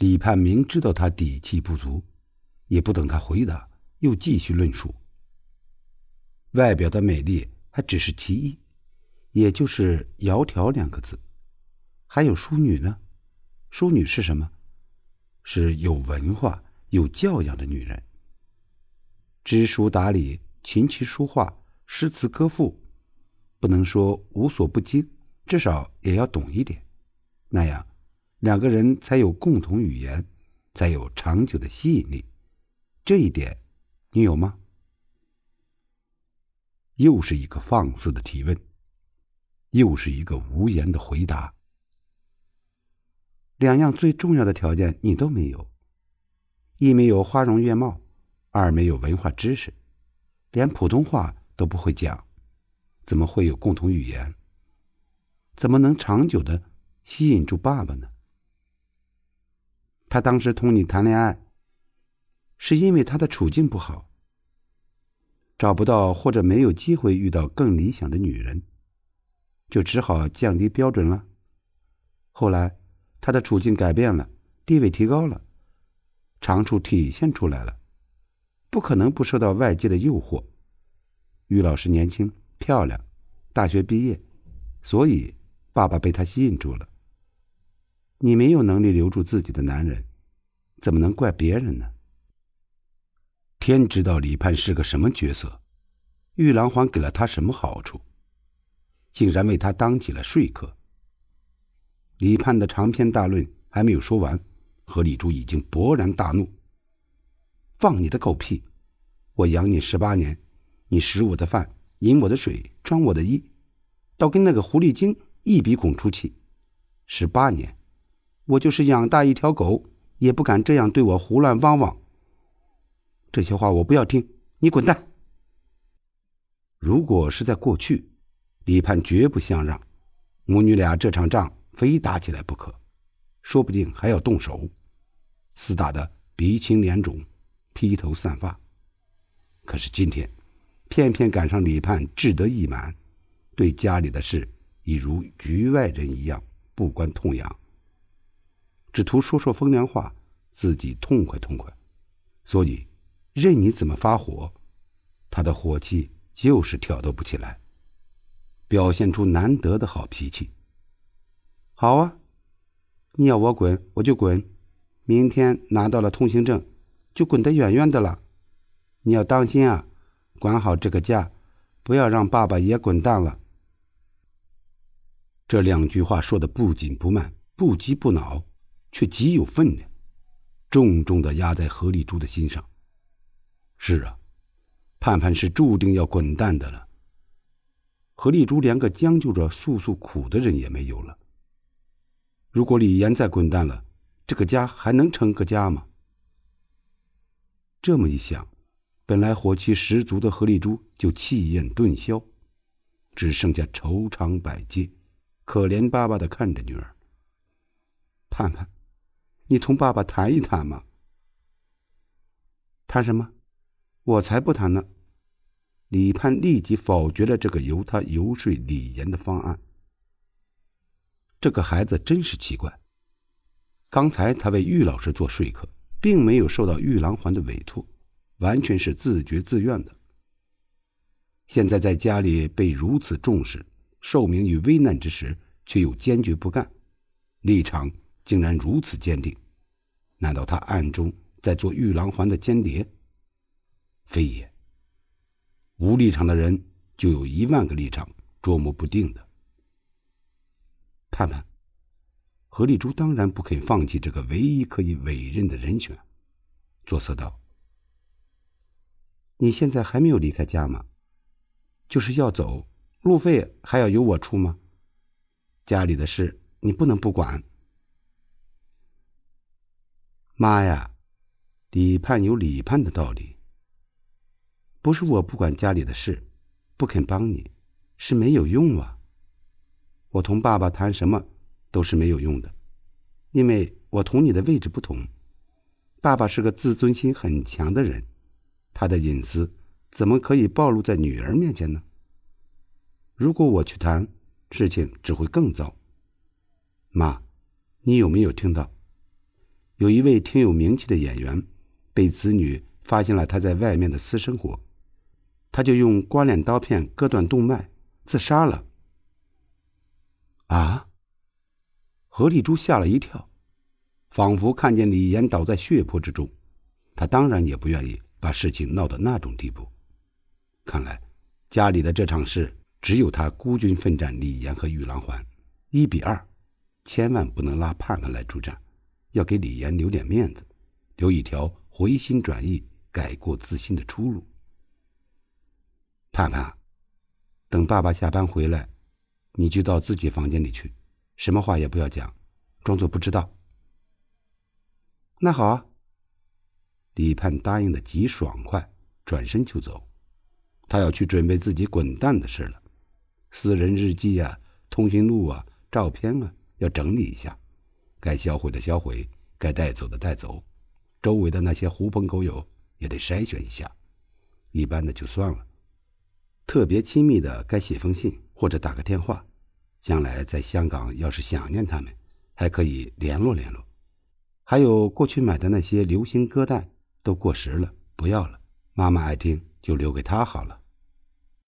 李盼明知道他底气不足，也不等他回答，又继续论述。外表的美丽还只是其一，也就是“窈窕”两个字。还有淑女呢？淑女是什么？是有文化、有教养的女人。知书达理、琴棋书画、诗词歌赋，不能说无所不精，至少也要懂一点。那样，两个人才有共同语言，才有长久的吸引力。这一点，你有吗？又是一个放肆的提问，又是一个无言的回答。两样最重要的条件你都没有：一没有花容月貌，二没有文化知识，连普通话都不会讲，怎么会有共同语言？怎么能长久的吸引住爸爸呢？他当时同你谈恋爱，是因为他的处境不好，找不到或者没有机会遇到更理想的女人，就只好降低标准了。后来。他的处境改变了，地位提高了，长处体现出来了，不可能不受到外界的诱惑。于老师年轻漂亮，大学毕业，所以爸爸被他吸引住了。你没有能力留住自己的男人，怎么能怪别人呢？天知道李盼是个什么角色，玉郎环给了他什么好处，竟然为他当起了说客。李盼的长篇大论还没有说完，何丽珠已经勃然大怒：“放你的狗屁！我养你十八年，你食我的饭，饮我的水，穿我的衣，倒跟那个狐狸精一鼻孔出气。十八年，我就是养大一条狗，也不敢这样对我胡乱汪汪。这些话我不要听，你滚蛋！如果是在过去，李盼绝不相让，母女俩这场仗。”非打起来不可，说不定还要动手，厮打的鼻青脸肿、披头散发。可是今天，偏偏赶上李盼志得意满，对家里的事已如局外人一样不关痛痒，只图说说风凉话，自己痛快痛快。所以，任你怎么发火，他的火气就是挑逗不起来，表现出难得的好脾气。好啊，你要我滚我就滚，明天拿到了通行证，就滚得远远的了。你要当心啊，管好这个家，不要让爸爸也滚蛋了。这两句话说的不紧不慢，不急不恼，却极有分量，重重的压在何丽珠的心上。是啊，盼盼是注定要滚蛋的了。何丽珠连个将就着诉诉苦的人也没有了。如果李岩再滚蛋了，这个家还能成个家吗？这么一想，本来火气十足的何丽珠就气焰顿消，只剩下愁肠百结，可怜巴巴的看着女儿。盼盼，你同爸爸谈一谈嘛。谈什么？我才不谈呢！李盼立即否决了这个由他游说李岩的方案。这个孩子真是奇怪。刚才他为玉老师做说客，并没有受到玉郎环的委托，完全是自觉自愿的。现在在家里被如此重视，受命于危难之时，却又坚决不干，立场竟然如此坚定。难道他暗中在做玉郎环的间谍？非也。无立场的人就有一万个立场，捉摸不定的。盼盼，何丽珠当然不肯放弃这个唯一可以委任的人选，作色道：“你现在还没有离开家吗？就是要走，路费还要由我出吗？家里的事你不能不管。”妈呀，李盼有李盼的道理。不是我不管家里的事，不肯帮你，是没有用啊。我同爸爸谈什么都是没有用的，因为我同你的位置不同。爸爸是个自尊心很强的人，他的隐私怎么可以暴露在女儿面前呢？如果我去谈，事情只会更糟。妈，你有没有听到？有一位挺有名气的演员，被子女发现了他在外面的私生活，他就用刮脸刀片割断动脉自杀了。啊！何丽珠吓了一跳，仿佛看见李岩倒在血泊之中，她当然也不愿意把事情闹到那种地步。看来家里的这场事只有他孤军奋战李岩和玉郎环，一比二，千万不能拉盼盼来助战。要给李岩留点面子，留一条回心转意、改过自新的出路。盼盼，等爸爸下班回来，你就到自己房间里去，什么话也不要讲，装作不知道。那好啊。李盼答应的极爽快，转身就走。他要去准备自己滚蛋的事了，私人日记啊、通讯录啊、照片啊，要整理一下。该销毁的销毁，该带走的带走，周围的那些狐朋狗友也得筛选一下，一般的就算了，特别亲密的该写封信或者打个电话，将来在香港要是想念他们，还可以联络联络。还有过去买的那些流行歌带都过时了，不要了，妈妈爱听就留给他好了。